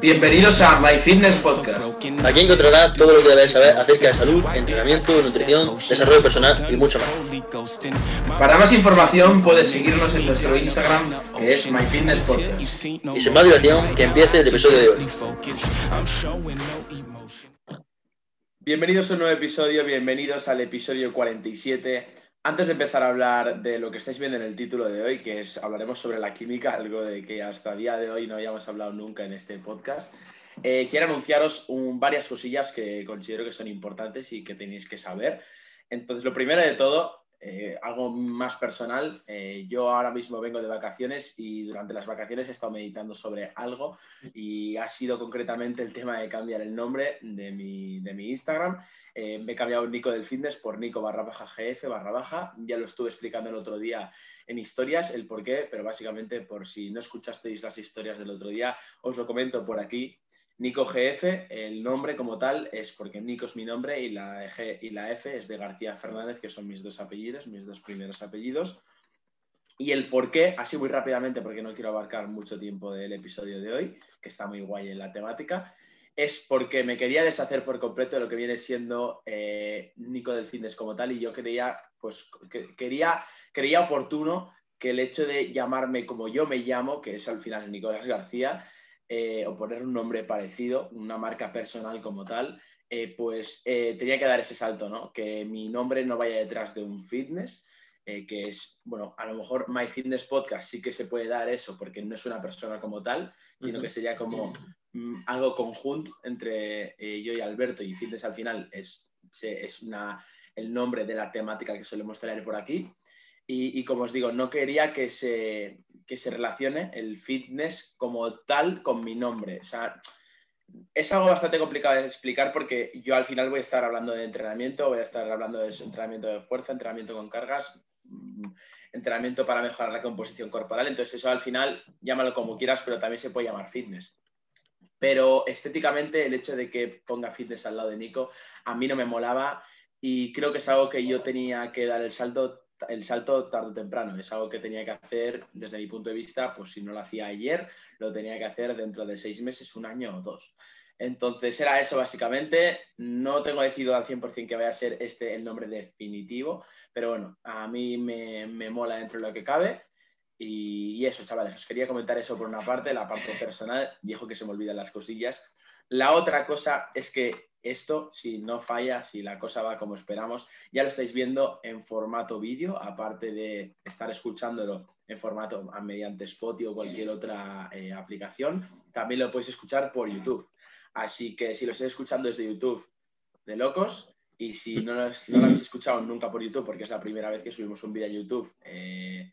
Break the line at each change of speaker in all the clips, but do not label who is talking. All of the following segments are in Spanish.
Bienvenidos a My Fitness Podcast.
Aquí encontrarás todo lo que debes saber acerca de salud, entrenamiento, nutrición, desarrollo personal y mucho más.
Para más información puedes seguirnos en nuestro Instagram que es My Fitness Podcast.
Y sin más dilación, que empiece el episodio de hoy.
Bienvenidos a un nuevo episodio, bienvenidos al episodio 47 antes de empezar a hablar de lo que estáis viendo en el título de hoy, que es hablaremos sobre la química, algo de que hasta el día de hoy no habíamos hablado nunca en este podcast, eh, quiero anunciaros varias cosillas que considero que son importantes y que tenéis que saber. Entonces, lo primero de todo, eh, algo más personal. Eh, yo ahora mismo vengo de vacaciones y durante las vacaciones he estado meditando sobre algo y ha sido concretamente el tema de cambiar el nombre de mi, de mi Instagram. Eh, me he cambiado Nico del Fitness por Nico barra baja GF barra baja. Ya lo estuve explicando el otro día en historias el por qué, pero básicamente por si no escuchasteis las historias del otro día, os lo comento por aquí. Nico GF, el nombre como tal es porque Nico es mi nombre y la G y la F es de García Fernández, que son mis dos apellidos, mis dos primeros apellidos. Y el por qué, así muy rápidamente, porque no quiero abarcar mucho tiempo del episodio de hoy, que está muy guay en la temática, es porque me quería deshacer por completo de lo que viene siendo eh, Nico del Fitness como tal y yo creía, pues, que, quería, creía oportuno que el hecho de llamarme como yo me llamo, que es al final Nicolás García, eh, o poner un nombre parecido, una marca personal como tal, eh, pues eh, tenía que dar ese salto, ¿no? Que mi nombre no vaya detrás de un fitness, que es, bueno, a lo mejor My Fitness Podcast sí que se puede dar eso porque no es una persona como tal, sino que sería como mm, algo conjunto entre yo y Alberto y fitness al final es, es una, el nombre de la temática que solemos traer por aquí. Y, como os digo, no quería que se, se relacione el fitness como tal con mi nombre. O sea, es algo bastante complicado de explicar porque yo al final voy a estar hablando de entrenamiento, voy a estar hablando de entrenamiento de fuerza, entrenamiento con cargas, mm, entrenamiento para mejorar la composición corporal. Entonces eso al final llámalo como quieras, pero también se puede llamar fitness. Pero estéticamente el hecho de que ponga fitness al lado de Nico a mí no me molaba y creo que es algo que yo tenía que dar el salto el salto tarde o temprano. Es algo que tenía que hacer, desde mi punto de vista, pues si no lo hacía ayer, lo tenía que hacer dentro de seis meses, un año o dos. Entonces era eso básicamente. No tengo decidido al 100% que vaya a ser este el nombre definitivo, pero bueno, a mí me, mola dentro de lo que cabe. Y, y, eso, chavales, os quería comentar eso por una parte, la parte personal, viejo que se me olvidan las cosillas. La otra cosa es que esto, si no falla, si la cosa va como esperamos, ya lo estáis viendo en formato vídeo, aparte de estar escuchándolo en formato mediante Spotify o cualquier otra eh, aplicación, también lo podéis escuchar por YouTube. Así que si lo estáis escuchando desde YouTube, de locos, y si no lo, habéis escuchado nunca por YouTube, porque es la primera vez que subimos un vídeo a YouTube, eh,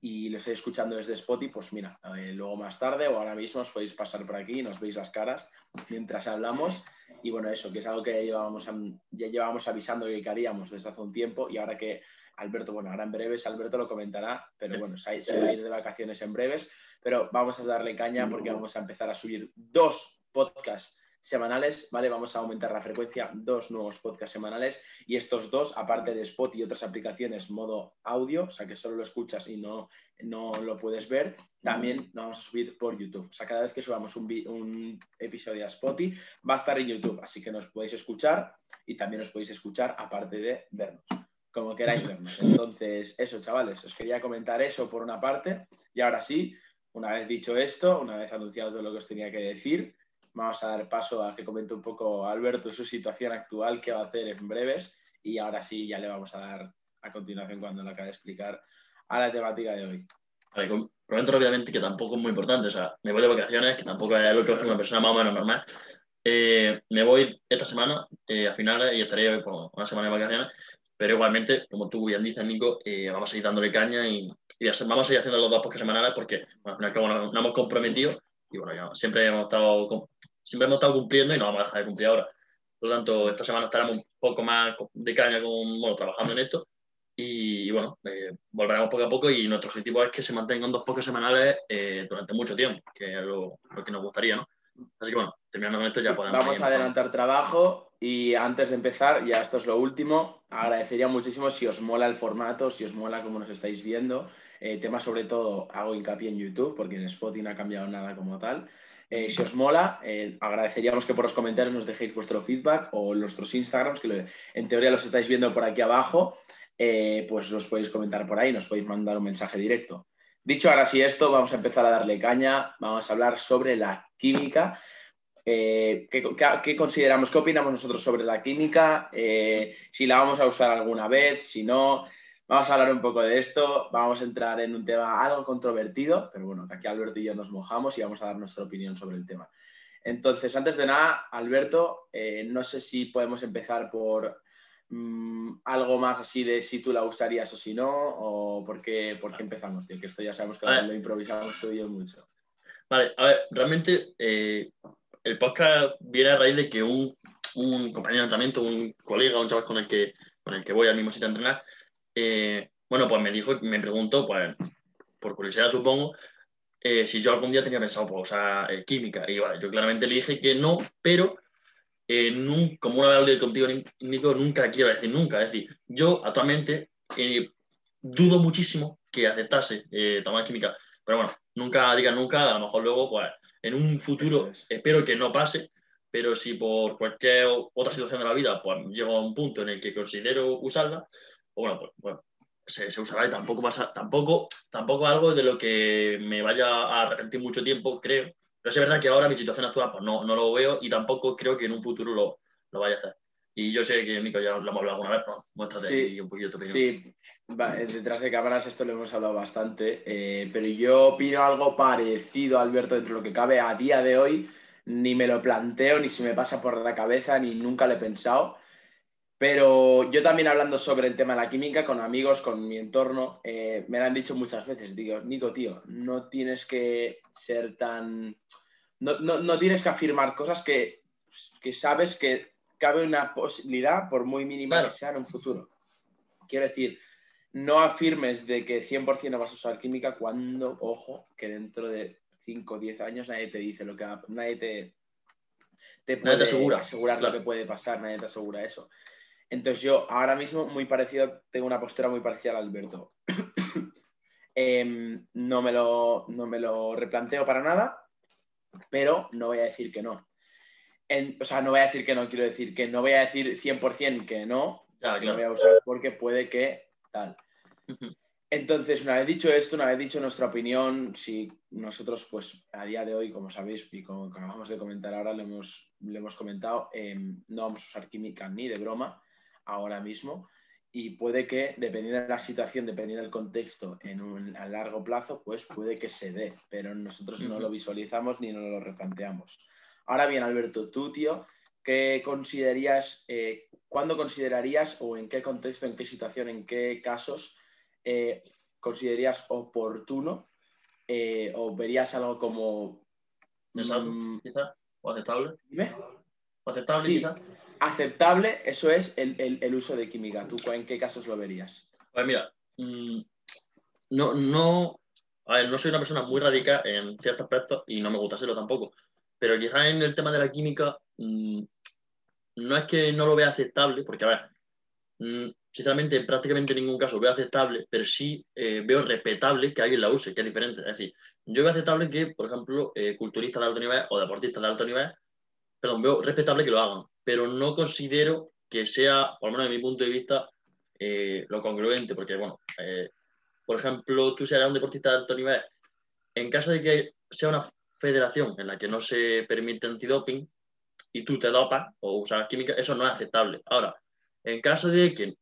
y lo estáis escuchando desde Spotify, pues mira, eh, luego más tarde o ahora mismo os podéis pasar por aquí y nos veis las caras mientras hablamos. Y bueno, eso, que es algo que ya llevábamos, ya llevábamos avisando que haríamos desde hace un tiempo y ahora que Alberto, bueno, ahora en breves Alberto lo comentará, pero bueno, se, se va a ir de vacaciones en breves, pero vamos a darle caña porque vamos a empezar a subir dos podcasts semanales, ¿vale? Vamos a aumentar la frecuencia, dos nuevos podcasts semanales y estos dos, aparte de Spot y otras aplicaciones modo audio, o sea que solo lo escuchas y no, no lo puedes ver, también lo vamos a subir por YouTube. O sea, cada vez que subamos un, un episodio a Spotify va a estar en YouTube, así que nos podéis escuchar y también os podéis escuchar aparte de vernos como queráis vernos. Entonces, eso, chavales, os quería comentar eso por una parte. Y ahora sí, una vez dicho esto, una vez anunciado todo lo que os tenía que decir, vamos a dar paso a que comente un poco Alberto su situación actual, qué va a hacer en breves y ahora sí ya le vamos a dar a continuación cuando lo acabe de explicar a la temática de hoy.
Vale, comento rápidamente que tampoco es muy importante, o sea, me voy de vacaciones, que tampoco es lo que hace una persona más o menos normal. Eh, me voy esta semana eh, a finales y estaré por una semana de vacaciones, pero igualmente, como tú bien dices, Nico, eh, vamos a ir dándole caña y, vamos a seguir haciendo los dos podcasts semanales porque, bueno, al final que nos hemos comprometido y bueno, siempre hemos estado siempre hemos estado cumpliendo y no vamos a dejar de cumplir ahora. Por lo tanto, esta semana estaremos un poco más de caña con, bueno, trabajando en esto y, bueno, eh, volveremos poco a poco y nuestro objetivo es que se mantengan dos pocos semanales eh, durante mucho tiempo, que es lo, que nos gustaría, ¿no? Así que bueno, terminando con esto ya podemos...
Vamos a adelantar trabajo y antes de empezar, ya esto es lo último, agradecería muchísimo si os mola el formato, si os mola cómo nos estáis viendo, eh, temas sobre todo hago hincapié en YouTube, porque en Spotify no ha cambiado nada como tal. Eh, si os mola, eh, agradeceríamos que por los comentarios nos dejéis vuestro feedback o nuestros Instagrams, que en teoría los estáis viendo por aquí abajo, pues los podéis comentar por ahí, nos podéis mandar un mensaje directo. Dicho ahora sí esto, vamos a empezar a darle caña, vamos a hablar sobre la química. ¿qué, qué, consideramos, qué opinamos nosotros sobre la química? si la vamos a usar alguna vez, si no, Vamos a hablar un poco de esto, vamos a entrar en un tema algo controvertido, pero bueno, aquí Alberto y yo nos mojamos y vamos a dar nuestra opinión sobre el tema. Entonces, antes de nada, Alberto, eh, no sé si podemos empezar por mm, algo más así de si tú la usarías o si no, o por qué, por qué empezamos, tío, que esto ya sabemos que lo improvisamos tú y yo mucho.
Vale, a ver, realmente eh, el podcast viene a raíz de que un, un compañero de entrenamiento, un colega, un chaval con el que, con el que voy al mismo sitio a entrenar, eh, bueno, pues me dijo, me preguntó, pues, por curiosidad supongo, eh, si yo algún día tenía pensado pues, usar eh, química. Y bueno, yo claramente le dije que no, pero como una vez contigo, Nico, nunca quiero decir nunca. Es decir, yo actualmente dudo muchísimo que aceptase tomar química. Pero bueno, nunca diga nunca, a lo mejor luego, pues, en un futuro, espero que no pase, pero si por cualquier otra situación de la vida, pues llego a un punto en el que considero usarla, bueno, pues, bueno se, se, usará y tampoco pasa, tampoco, tampoco algo de lo que me vaya a arrepentir mucho tiempo, creo. Pero es verdad que ahora mi situación actual pues no, no lo veo y tampoco creo que en un futuro lo, lo vaya a hacer. Y yo sé que, Nico, ya lo hemos hablado alguna vez, pero muéstrate sí, un poquito tu opinión.
Sí, detrás de cámaras esto lo hemos hablado bastante, eh, pero yo opino algo parecido, Alberto, dentro de lo que cabe a día de hoy. Ni me lo planteo, ni se me pasa por la cabeza, ni nunca lo he pensado. Pero yo también hablando sobre el tema de la química con amigos, con mi entorno, eh, me lo han dicho muchas veces. Digo, Nico, tío, no tienes que ser tan... No, tienes que afirmar cosas que, sabes que cabe una posibilidad, por muy mínima que sea, en un futuro. Quiero decir, no afirmes de que 100% no vas a usar química cuando, ojo, que dentro de 5 o 10 años nadie te dice lo que... Nadie te, te puede asegura. asegurar lo que puede pasar, nadie te asegura eso. Entonces yo ahora mismo muy parecido, tengo una postura muy parecida al Alberto. Em, no, me lo, no me lo replanteo para nada, pero no voy a decir que no. o sea, no voy a decir que no, quiero decir que no voy a decir 100% que no, que no voy a usar porque puede que tal. Entonces, una vez dicho esto, una vez dicho nuestra opinión, si nosotros, pues a día de hoy, como sabéis y como acabamos de comentar ahora, le hemos, le hemos comentado, em, no vamos a usar química ni de broma ahora mismo y puede que, dependiendo de la situación, dependiendo del contexto, en un, a largo plazo, pues puede que se dé, pero nosotros no lo visualizamos ni no lo replanteamos. Ahora bien, Alberto, tú, tío, ¿qué considerarías, eh, cuándo considerarías o en qué contexto, en qué situación, en qué casos eh, considerarías oportuno eh, o verías algo como...
Mm, quizá? ¿O aceptable?
Dime.
¿O aceptable,
aceptable, eso es el, uso de química. ¿Tú en qué casos lo verías?
Pues mira, mm, no, no, a ver, no soy una persona muy radical en ciertos aspectos y no me gusta serlo tampoco, pero quizás en el tema de la química mm, no es que no lo vea aceptable, porque a ver, mm, sinceramente en prácticamente ningún caso veo aceptable, pero sí eh, veo respetable que alguien la use, que es diferente. Es decir, yo veo aceptable que, por ejemplo, eh, culturistas de alto nivel o deportistas de alto nivel perdón, veo respetable que lo hagan, pero no considero que sea, por lo menos de mi punto de vista, eh, lo congruente, porque, bueno, eh, por ejemplo, tú serás un deportista de alto nivel, en caso de que sea una federación en la que no se permite antidoping y tú te dopas o usas química, eso no es aceptable. Ahora, en caso de que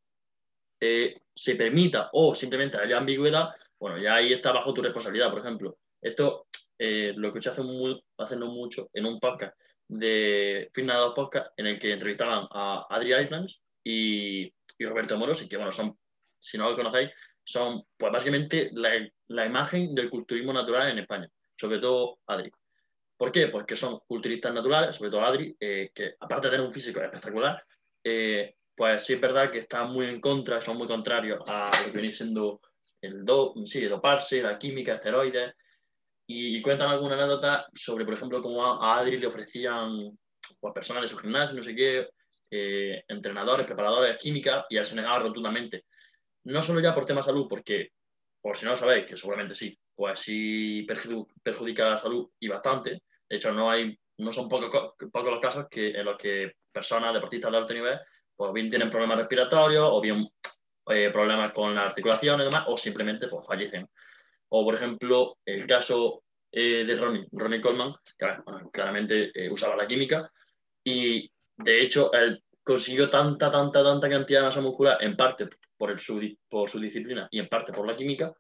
eh, se permita o simplemente haya ambigüedad, bueno, ya ahí está bajo tu responsabilidad, por ejemplo. Esto, lo que se hace, muy, hace no mucho en un podcast, de Finado Podcast en el que entrevistaban a Adri Islands y, y, Roberto Morosi, que bueno, son, si no lo conocéis, son pues básicamente la, la, imagen del culturismo natural en España, sobre todo Adri. ¿Por qué? Porque son culturistas naturales, sobre todo Adri, eh, que aparte de tener un físico espectacular, eh, pues sí es verdad que están muy en contra, son muy contrarios a lo que viene siendo el do, sí, doparse, la química, esteroides, y, cuentan alguna anécdota sobre, por ejemplo, cómo a, Adri le ofrecían pues, personal de su gimnasio, no sé qué, eh, entrenadores, preparadores, química, y él se negaba rotundamente. No solo ya por tema salud, porque por si no lo sabéis, que seguramente sí, pues sí perjudica la salud y bastante. De hecho, no, hay, no son pocos, pocos los casos que, en los que personas, deportistas de alto nivel, pues bien tienen problemas respiratorios o bien eh, problemas con la articulación y demás, o simplemente pues, fallecen. O, por ejemplo, el caso eh, de Ronnie, Ronnie Coleman, que claramente eh, usaba la química, y de hecho él consiguió tanta, tanta, tanta cantidad de masa muscular, en parte por, el, su, por su disciplina y en parte por la química,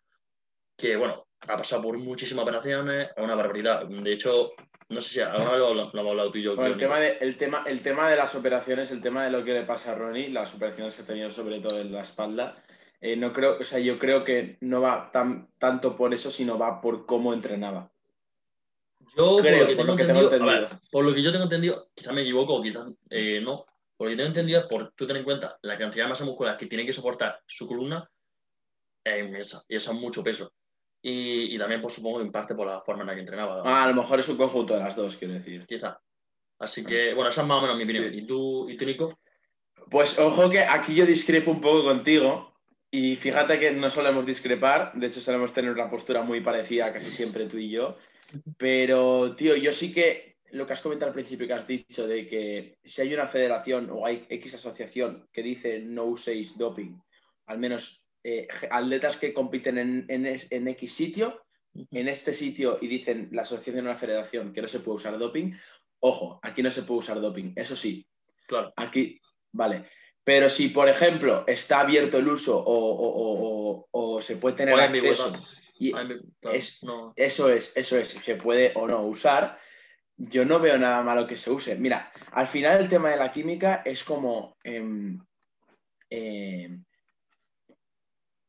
que bueno, ha pasado por muchísimas operaciones, es una barbaridad. De hecho, no sé si ahora lo, lo, hemos hablado tú y yo.
el, tema de, el, tema, el tema de las operaciones, el tema de lo que le pasa a Ronnie, las operaciones que ha tenido sobre todo en la espalda, eh, no creo, o sea, yo creo que no va tan, tanto por eso, sino va por cómo entrenaba.
Yo, por, lo que, tengo entendido, por lo que yo tengo entendido, quizás me equivoco o quizás eh, no, por lo que tengo entendido es por tú ten en cuenta la cantidad de masa muscular que tiene que soportar su columna es inmensa y eso es mucho peso. Y, y, también, por supongo, en parte por la forma en la que entrenaba.
Ah, a lo mejor es un conjunto de las dos, quiero decir.
Quizá. Así que, bueno, esa es más o menos mi opinión. ¿Y tú, ¿Y tú, Nico?
Pues ojo que aquí yo discrepo un poco contigo. Y fíjate que no solemos discrepar, de hecho solemos tener una postura muy parecida casi siempre tú y yo. Pero, tío, yo sí que lo que has comentado al principio que has dicho de que si hay una federación o hay X asociación que dice no uséis doping, al menos eh, atletas que compiten en, en, X sitio, en este sitio y dicen la asociación de una federación que no se puede usar doping, ojo, aquí no se puede usar doping, eso sí.
Claro.
Aquí, vale. Pero si, por ejemplo, está abierto el uso o, se puede tener acceso, y eso es, eso es, se puede o no usar, yo no veo nada malo que se use. Mira, al final el tema de la química es como... Em, em,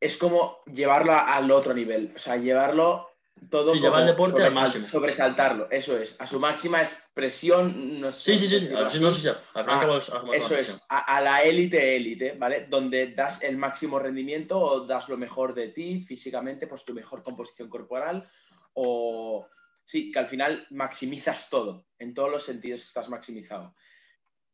es como llevarlo al otro nivel, o sea, llevarlo todo
sí, llevar el deporte máximo.
sobresaltarlo, eso es, a su máxima expresión. No
sé, sí, sí, sí, no ya.
Ah, eso es, a, la élite, élite, ¿vale? Donde das el máximo rendimiento o das lo mejor de ti físicamente, pues tu mejor composición corporal o, sí, que al final maximizas todo, en todos los sentidos estás maximizado.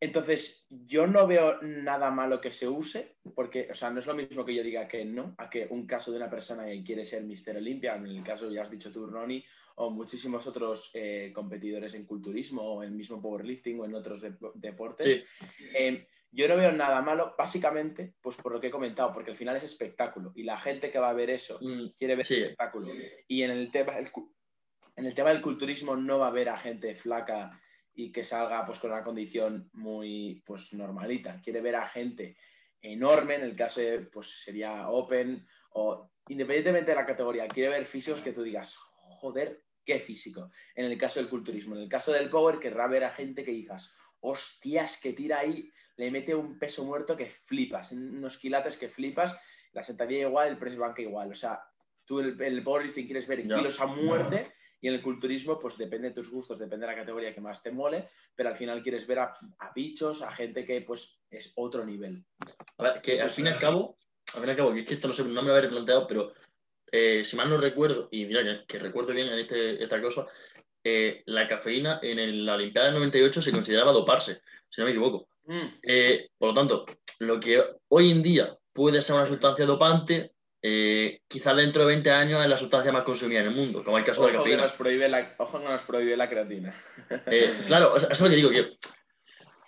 Entonces, yo no veo nada malo que se use, porque, o sea, no es lo mismo que yo diga que no, a que un caso de una persona que quiere ser Mister Olympia, en el caso ya has dicho tú, Ronnie, o muchísimos otros eh, competidores en culturismo, o en el mismo powerlifting, o en otros deportes. Eh, yo no veo nada malo, básicamente, pues por lo que he comentado, porque al final es espectáculo, y la gente que va a ver eso mm, quiere ver espectáculo. Y en el tema, en el tema del culturismo no va a haber a gente flaca y que salga pues, con una condición muy pues, normalita. Quiere ver a gente enorme, en el caso de, pues sería Open, o independientemente de la categoría, quiere ver físicos que tú digas, joder, qué físico. En el caso del culturismo, en el caso del power, querrá ver a gente que digas, hostias, que tira ahí, le mete un peso muerto que flipas, unos quilates que flipas, la sentadilla igual, el press bank igual. O sea, tú el, el powerlifting quieres ver kilos a muerte. Y en el culturismo, pues depende de tus gustos, depende de la categoría que más te mole, pero al final quieres ver a, bichos, a gente que pues es otro nivel.
A ver, que al fin y al cabo, al fin y al cabo, que es que esto no, sé, no me había planteado, pero eh, si mal no recuerdo, y mira que, recuerdo bien en este, esta cosa, eh, la cafeína en la Olimpiada del 98 se consideraba doparse, si no me equivoco. Mm. Eh, por lo tanto, lo que hoy en día puede ser una sustancia dopante, eh, quizá dentro de 20 años es la sustancia más consumida en el mundo, como el caso de la cafeína.
Nos prohíbe la, ojo que nos prohíbe la creatina.
Eh, claro, eso es lo que digo, que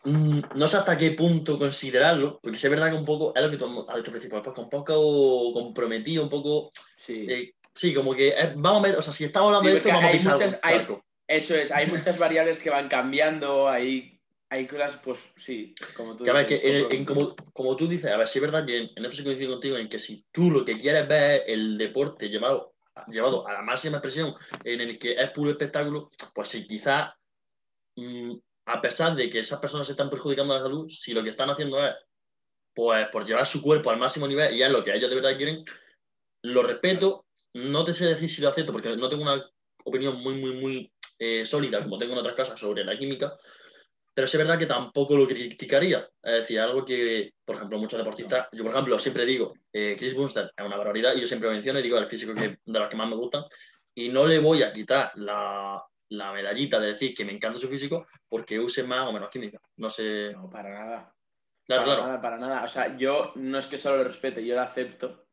mm, no sé hasta qué punto considerarlo, porque es verdad que un poco, es lo que tú has dicho al principio, pues un poco comprometido, un poco... Sí, eh, sí como que vamos a ver, o sea, si estamos hablando de esto, vamos a pisar
Eso es, hay muchas variables que van cambiando, ahí hay cosas, pues sí,
como tú dices. Que como, tú dices, a ver, sí es verdad que en, esto se coincido contigo en que si tú lo que quieres ver es el deporte llevado, llevado a la máxima expresión, en el que es puro espectáculo, pues sí, quizás, mm, a pesar de que esas personas se están perjudicando la salud, si lo que están haciendo es, pues, por llevar su cuerpo al máximo nivel y es lo que ellos de verdad quieren, lo respeto, no te sé decir si lo acepto, porque no tengo una opinión muy, muy, muy eh, sólida, como tengo en otras casas, sobre la química, pero es verdad que tampoco lo criticaría. Es decir, algo que, por ejemplo, muchos deportistas, yo por ejemplo siempre digo, eh, Chris Bunster es una barbaridad y yo siempre menciono y digo el físico que, de los que más me gustan y no le voy a quitar la, la, medallita de decir que me encanta su físico porque use más o menos química. No sé.
No, para nada.
Claro,
para
claro.
nada, para nada. O sea, yo no es que solo lo respete, yo lo acepto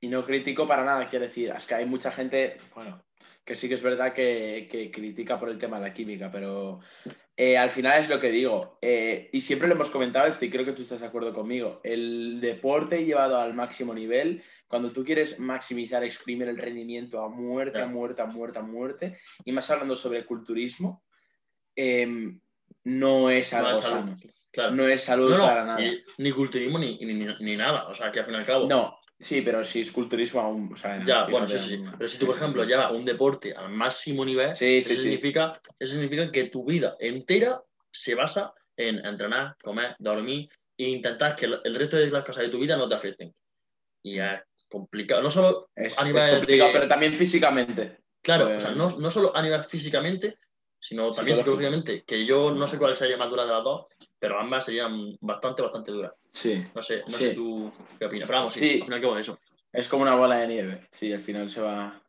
y no critico para nada, quiero decir, es que hay mucha gente, bueno, que sí que es verdad que, que critica por el tema de la química, pero eh, al final es lo que digo, eh, y siempre lo hemos comentado esto y creo que tú estás de acuerdo conmigo, el deporte llevado al máximo nivel, cuando tú quieres maximizar, exprimir el rendimiento a muerte, a muerte, a muerte, a muerte, y más hablando sobre el culturismo, em, no es algo
es
sano.
Claro.
No es salud
No, no,
para nada.
ni culturismo ni, ni, ni- ni nada. O sea, que al fin y al cabo.
No, sí, pero si es culturismo aún. o sea,
Ya, bueno, sí, sí, sí. Pero si tú, por ejemplo, llevas un deporte al máximo nivel,
Sí,
eso,
sí, sí.
significa, eso significa que tu vida entera se basa en entrenar, comer, dormir e intentar que el resto de las cosas de tu vida no te afecten. Y es complicado. No solo
Es,
a
es
nivel
complicado,
de-
pero también físicamente.
Claro,
Pues-
o sea, no, no solo a nivel físicamente, sino también psicológicamente, que yo no sé cuál sería más dura de las dos, pero ambas serían bastante, bastante duras.
Sí.
No sé, no
Sí.
sé tú qué opinas, pero vamos, sí,
Sí.
al final, ¿qué eso.
Es como una bola de nieve. Sí, al final se va,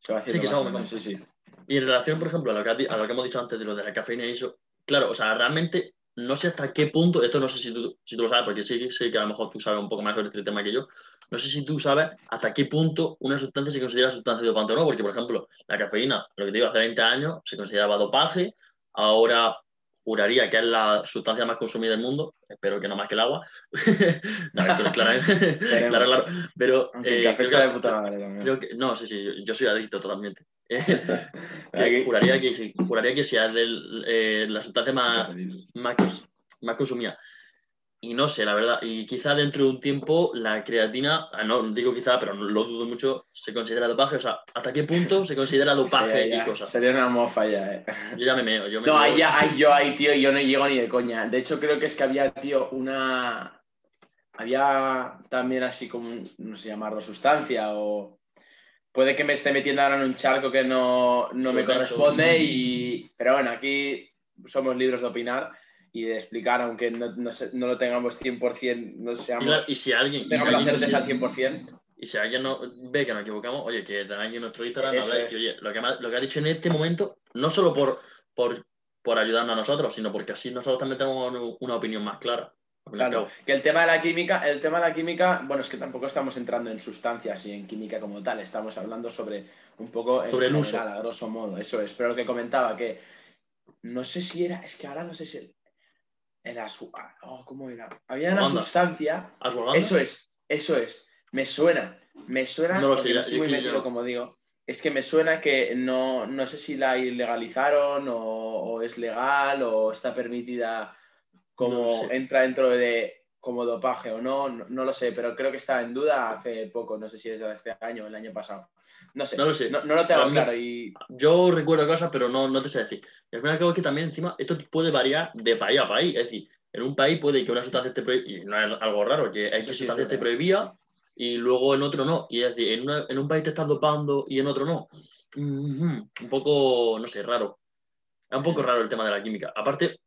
se va haciendo.
que
grande,
aumentando.
Sí, sí.
Y en relación, por ejemplo, a lo, que, a lo que hemos dicho antes de lo de la cafeína y eso, claro, o sea, realmente no sé hasta qué punto, esto no sé si tú, si tú lo sabes, porque sí, sé que a lo mejor tú sabes un poco más sobre este tema que yo, no sé si tú sabes hasta qué punto una sustancia se considera sustancia dopante o no, porque, por ejemplo, la cafeína, lo que te digo, hace 20 años se consideraba dopaje, ahora juraría que es la sustancia más consumida del mundo, espero que no más que el agua. no, pero claro, claro, claro, pero
el
eh,
café está de puta madre también.
creo que, no, sí, sí, yo, yo soy adicto totalmente. Que juraría, que, juraría que sea del, eh, la sustancia más, más, más consumida. Y no sé, la verdad. Y quizá dentro de un tiempo la creatina, ah, no digo quizá, pero no lo dudo mucho, se considera dopaje. O sea, ¿hasta qué punto se considera dopaje
Ya, ya,
y cosas?
Sería una mofa ya, eh.
Yo ya me meo. Yo me
No,
meo.
ahí ya, ahí yo ahí, tío, yo no llego ni de coña. De hecho, creo que es que había, tío, una. Había también así como, no sé llamarlo, sustancia o. Puede que me esté metiendo ahora en un charco que no, no me corresponde y... Pero bueno, aquí somos libres de opinar y de explicar, aunque no, no, no lo tengamos 100%, no seamos...
y si alguien, y si
tengamos la
alguien,
certeza al
considera-
100%.
y si alguien no, ve que nos equivocamos, oye, que tenéis aquí nuestro Instagram,
Eso
habláis,
es.
y, oye, lo que, lo que ha dicho en este momento, no solo por, por, por ayudarnos a nosotros, sino porque así nosotros también tenemos una opinión más clara.
Claro, que el tema de la química, el tema de la química, bueno, es que tampoco estamos entrando en sustancias y en química como tal, estamos hablando sobre un poco en
Sobre el
general, a grosso modo, eso es, pero lo que comentaba que no sé si era, es que ahora no sé si era su, oh, ¿cómo era? Había una
Anda.
sustancia, eso es, eso es, me suena, me suena,
No lo sé,
estoy muy metido, como digo, es que me suena que no, no sé si la ilegalizaron o, o es legal o está permitida como
No sé.
entra dentro de como dopaje o no, no, no lo sé, pero creo que estaba en duda hace poco, no sé si es de este año o el año pasado. No sé,
No lo sé.
no, no lo tengo
mí-
claro y
Yo recuerdo cosas, pero no, no te sé decir. Y al fin y al cabo es que también encima esto puede variar de país a país. Es decir, en un país puede que una sustancia esté prohibida, y no es algo raro, que X
Sí, sí,
sustancia esté
verdad.
prohibida y luego en otro no. Y es decir, en, una- en un país te estás dopando y en otro no. Mhm, Un poco, no sé, raro. Es un poco raro el tema de la química. Aparte,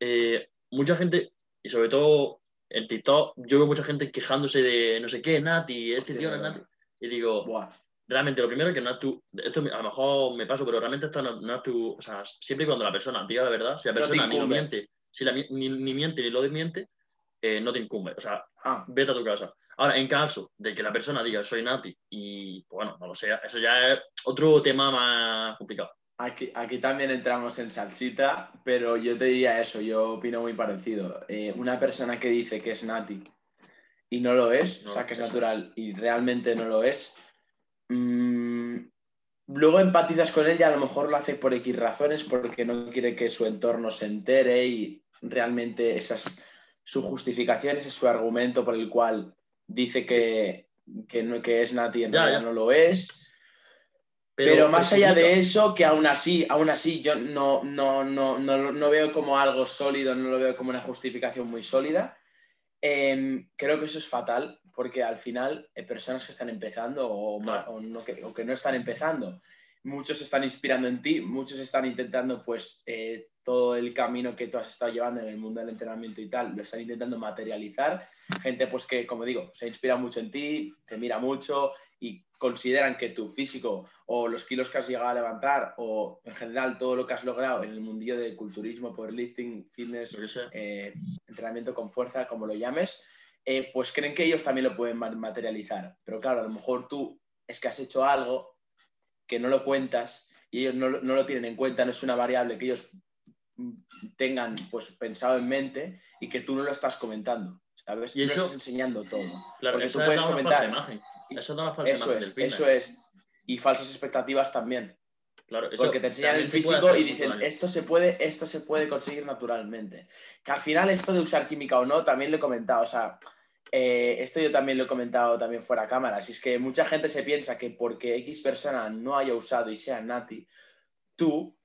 eh, mucha gente, y sobre todo en TikTok, yo veo mucha gente quejándose de no sé qué, Nati, este tío no
es
es. Nati. Y digo,
buah,
realmente lo primero que no es tu. Esto a lo mejor me paso, pero realmente esto no, no es tu. O sea, siempre y cuando la persona diga la verdad, si la
No
persona ni lo miente, si la, ni, ni miente ni lo desmiente, eh, no te incumbe. O sea,
ah,
vete a tu casa. Ahora, en caso de que la persona diga soy Nati y, pues, bueno, no lo sea, eso ya es otro tema más complicado.
Aquí, aquí también entramos en salsita, pero yo te diría eso, yo opino muy parecido. Eh, una persona que dice que es nati y no lo es,
No,
o sea, que es
eso.
natural y realmente no lo es, mm, luego empatizas con ella, a lo mejor lo hace por X razones, porque no quiere que su entorno se entere y realmente esa es su justificación, ese es su argumento por el cual dice que, que, no, que es nati y en
Ya,
realidad
ya.
no lo es. Pero, más allá de eso, que aún así, aún así, yo no, no, no, no, no veo como algo sólido, no lo veo como una justificación muy sólida. Em, creo que eso es fatal, porque al final, eh, personas que están empezando o,
Claro.
o no, que, o que no están empezando, muchos están inspirando en ti, muchos están intentando, pues, eh, todo el camino que tú has estado llevando en el mundo del entrenamiento y tal, lo están intentando materializar. Gente, pues, que, como digo, se inspira mucho en ti, te mira mucho y consideran que tu físico o los kilos que has llegado a levantar o en general todo lo que has logrado en el mundillo del culturismo, powerlifting, fitness, eh, entrenamiento con fuerza, como lo llames, eh, pues creen que ellos también lo pueden materializar. Pero claro, a lo mejor tú es que has hecho algo que no lo cuentas y ellos no, no lo tienen en cuenta, no es una variable que ellos tengan pues pensado en mente y que tú no lo estás comentando, ¿sabes?
Y eso,
estás enseñando todo.
Claro, Porque tú puedes comentar. Eso
es, Eso es. Y falsas expectativas también.
Claro,
Porque te enseñan el físico y dicen, esto se, puede, esto se puede conseguir naturalmente. Que al final esto de usar química o no, también lo he comentado. O sea, eh, esto yo también lo he comentado también fuera cámara. Si es que mucha gente se piensa que porque X persona no haya usado y sea nati, tú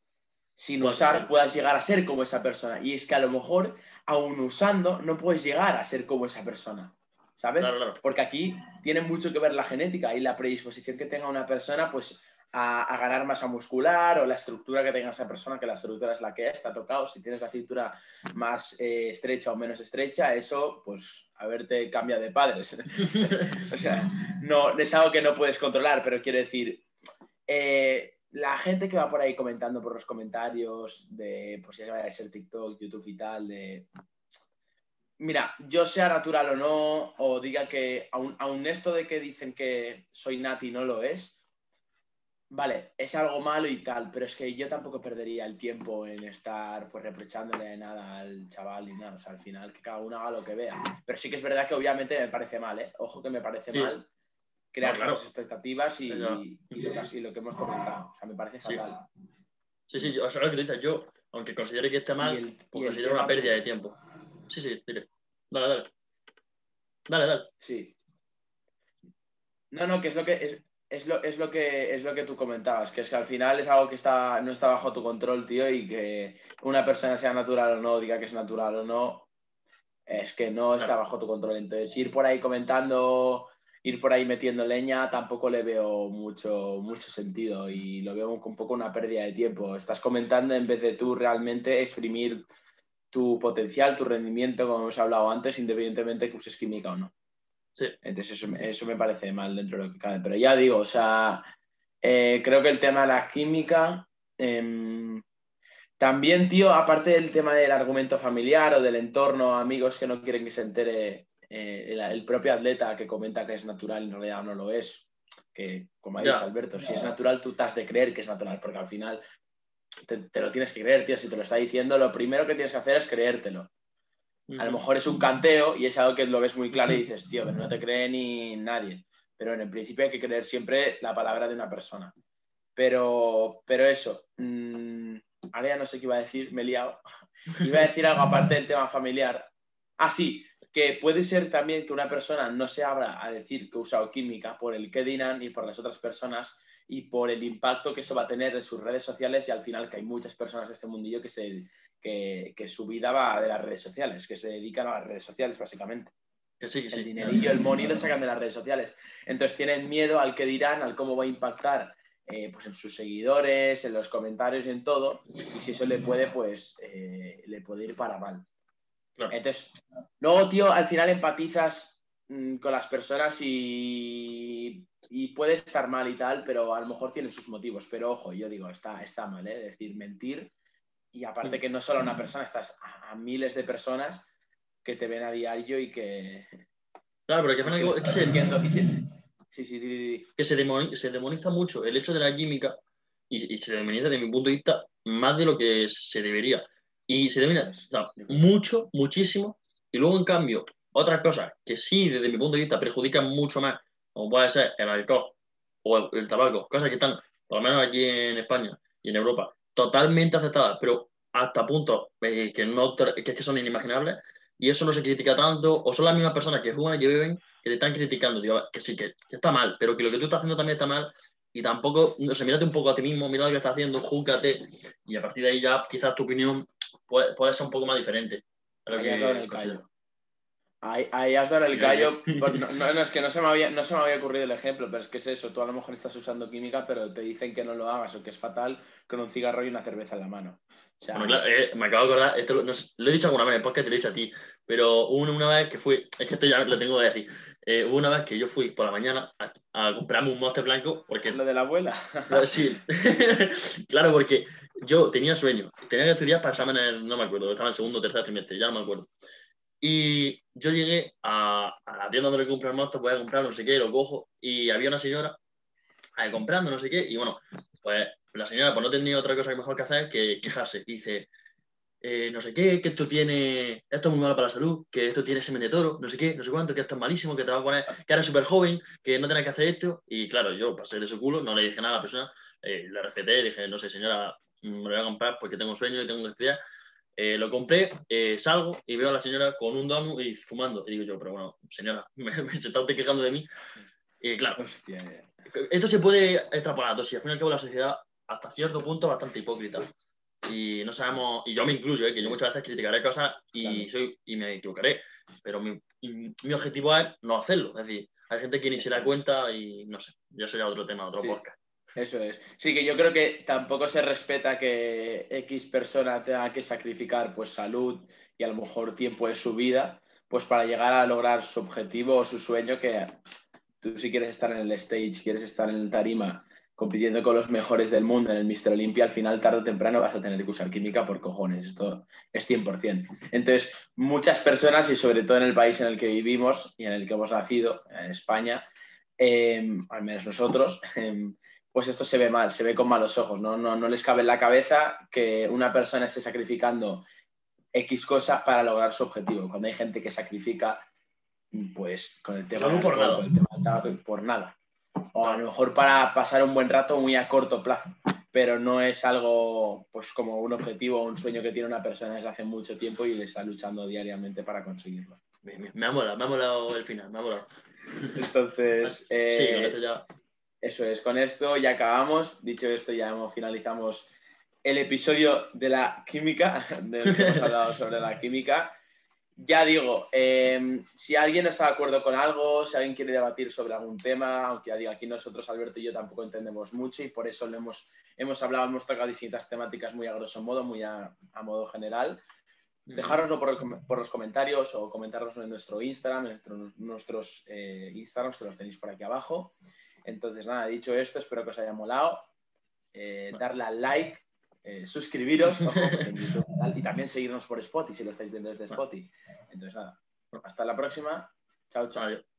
sin usar puedas llegar a ser como esa persona. Y es que a lo mejor, aún usando, no puedes llegar a ser como esa persona. ¿Sabes? Porque aquí tiene mucho que ver la genética y la predisposición que tenga una persona, pues a, ganar masa muscular o la estructura que tenga esa persona, que la estructura es la que está tocado. Si tienes la cintura más eh, estrecha o menos estrecha, eso, pues, a verte cambia de padres. o sea, no, es algo que no puedes controlar, pero quiero decir, eh, la gente que va por ahí comentando por los comentarios de, pues ya a ser TikTok, YouTube y tal, de... Mira, yo sea natural o no, o diga que aun, esto de que dicen que soy nati no lo es, vale, es algo malo y tal, pero es que yo tampoco perdería el tiempo en estar pues reprochándole nada al chaval y nada, o sea, al final que cada uno haga lo que vea. Pero sí que es verdad que obviamente me parece mal, ¿eh? Ojo que me parece mal crear las expectativas y, lo, que hemos comentado. O sea, me parece fatal.
Sí, sí, o sea, lo que tú dices, yo, aunque considere que esté mal, pues considero una pérdida de tiempo. Sí, sí, dile. Dale, dale. Dale, dale.
Sí. No, no, que es lo que es, es, lo, es, lo que es lo que tú comentabas, que es que al final es algo que está, no está bajo tu control, tío, y que una persona sea natural o no, diga que es natural o no, es que no está bajo tu control. Entonces, ir por ahí comentando ir por ahí metiendo leña tampoco le veo mucho, mucho sentido y lo veo un poco una pérdida de tiempo. Estás comentando en vez de tú realmente exprimir tu potencial, tu rendimiento, como hemos hablado antes, independientemente que uses química o no.
Sí.
Entonces eso, me parece mal dentro de lo que cabe. Pero ya digo, o sea, eh, creo que el tema de la química... Em, también, tío, aparte del tema del argumento familiar o del entorno, amigos que no quieren que se entere eh, el, propio atleta que comenta que es natural en realidad no lo es, que como ha dicho Alberto, si es natural tú te has de creer que es natural, porque al final te, lo tienes que creer, tío, si te lo está diciendo, lo primero que tienes que hacer es creértelo. A lo mejor es un canteo y es algo que lo ves muy claro y dices, tío, pero no te cree ni nadie. Pero en el principio hay que creer siempre la palabra de una persona. Pero, pero eso, mmm, ahora ya no sé qué iba a decir, me he liado. Iba a decir algo aparte del tema familiar. Ah, sí, que puede ser también que una persona no se abra a decir que ha usado química por el que dirán y por las otras personas y por el impacto que eso va a tener en sus redes sociales y al final que hay muchas personas de este mundillo que, se, que, su vida va de las redes sociales, que se dedican a las redes sociales básicamente.
Que sí,
el dinerillo, el money lo sacan de las redes sociales. Entonces tienen miedo al que dirán, al cómo va a impactar eh, pues en sus seguidores, en los comentarios y en todo. Y si eso le puede, pues eh, le puede ir para mal. Entonces, luego, tío, al final empatizas mm, con las personas y, y puede estar mal y tal, pero a lo mejor tienen sus motivos. Pero ojo, yo digo, está, está mal, ¿eh? Es decir, mentir. Y aparte que no solo a una persona, estás a, miles de personas que te ven a diario y que...
Claro, pero que, se,
sí, sí,
que se, demoniza, mucho el hecho de la química y, y se demoniza desde mi punto de vista más de lo que se debería. Y se termina mucho, muchísimo. Y luego, en cambio, otras cosas que sí, desde mi punto de vista, perjudican mucho más, como puede ser el alcohol o el, tabaco, cosas que están, por lo menos aquí en España y en Europa, totalmente aceptadas, pero hasta puntos eh, que, no, que, que son inimaginables, y eso no se critica tanto, o son las mismas personas que fuman y que beben que te están criticando, digo, que sí, que, está mal, pero que lo que tú estás haciendo también está mal, y tampoco, o sea, mírate un poco a ti mismo, mira lo que estás haciendo, júgate, y a partir de ahí ya quizás tu opinión puede, ser un poco más diferente.
ahí has dado el callo. Ahí, has dado el callo. Pues no, no, es que no se, me había, no se me había ocurrido el ejemplo, pero es que es eso. Tú a lo mejor estás usando química, pero te dicen que no lo hagas o que es fatal con un cigarro y una cerveza en la mano.
Eh, me acabo de acordar, esto lo, he dicho alguna vez, porque te lo he dicho a ti, pero hubo una, vez que fui, es que esto ya lo tengo que decir, eh, hubo una vez que yo fui por la mañana a, comprarme un monster blanco, porque...
Lo de la abuela.
sí, claro, porque yo tenía sueño, tenía que estudiar para exámenes, no me acuerdo, estaba en segundo o tercer trimestre, ya no me acuerdo. Y yo llegué a, a la tienda donde le compré el mosto, voy a comprar no sé qué, lo cojo, y había una señora ahí comprando no sé qué, y bueno, pues la señora pues no tenía otra cosa mejor que hacer que quejarse. Y dice, eh, no sé qué, que esto tiene, esto es muy malo para la salud, que esto tiene semen de toro, no sé qué, no sé cuánto, que esto es malísimo, que te va a poner, que eres súper joven, que no tienes que hacer esto. Y claro, yo pasé de su culo, no le dije nada a la persona, eh, le respeté, dije, no sé, señora, me lo voy a comprar porque tengo sueño y tengo que estudiar. Eh, lo compré, salgo y veo a la señora con un donut y fumando. Y digo yo, pero bueno, señora, me, se está usted quejando de mí. Y claro, esto se puede extrapolar, si al fin y al cabo la sociedad hasta cierto punto bastante hipócrita y no sabemos, y yo me incluyo, ¿eh? que yo muchas veces criticaré cosas y, soy, y me equivocaré, pero mi, mi, objetivo es no hacerlo. Es decir, hay gente que ni se da cuenta y no sé, ya sería otro tema, otro podcast.
Eso es. Sí, que yo creo que tampoco se respeta que X persona tenga que sacrificar pues salud y a lo mejor tiempo de su vida pues para llegar a lograr su objetivo o su sueño que tú si quieres estar en el stage, quieres estar en el tarima compitiendo con los mejores del mundo en el Mr. Olympia, al final, tarde o temprano, vas a tener que usar química por cojones. Esto es 100%. Entonces, muchas personas, y sobre todo en el país en el que vivimos y en el que hemos nacido, en España, em, al menos nosotros, em, pues esto se ve mal, se ve con malos ojos. ¿no? No, no les cabe en la cabeza que una persona esté sacrificando X cosas para lograr su objetivo. Cuando hay gente que sacrifica, pues con el tema,
por,
nada. por nada o a lo mejor para pasar un buen rato muy a corto plazo, pero no es algo pues como un objetivo o un sueño que tiene una persona desde hace mucho tiempo y le está luchando diariamente para conseguirlo.
Me ha molado, me ha molado el final, me ha molado.
Entonces,
eh,
eso es, con esto ya acabamos. Dicho esto, ya finalizamos el episodio de la química, del que hemos hablado sobre la química ya digo, em, si alguien no está de acuerdo con algo, si alguien quiere debatir sobre algún tema, aunque ya digo, aquí nosotros, Alberto y yo, tampoco entendemos mucho y por eso lo hemos, hemos hablado, hemos tocado distintas temáticas muy a grosso modo, muy a, modo general. Dejárnoslo por, los comentarios o comentarnos en nuestro Instagram, en nuestros eh, Instagrams que los tenéis por aquí abajo. Entonces, nada, dicho esto, espero que os haya molado. Eh, darle al like, eh, suscribiros y también seguirnos por Spotify si lo estáis viendo desde Spotify. Entonces, nada, hasta la próxima. Chao, chao.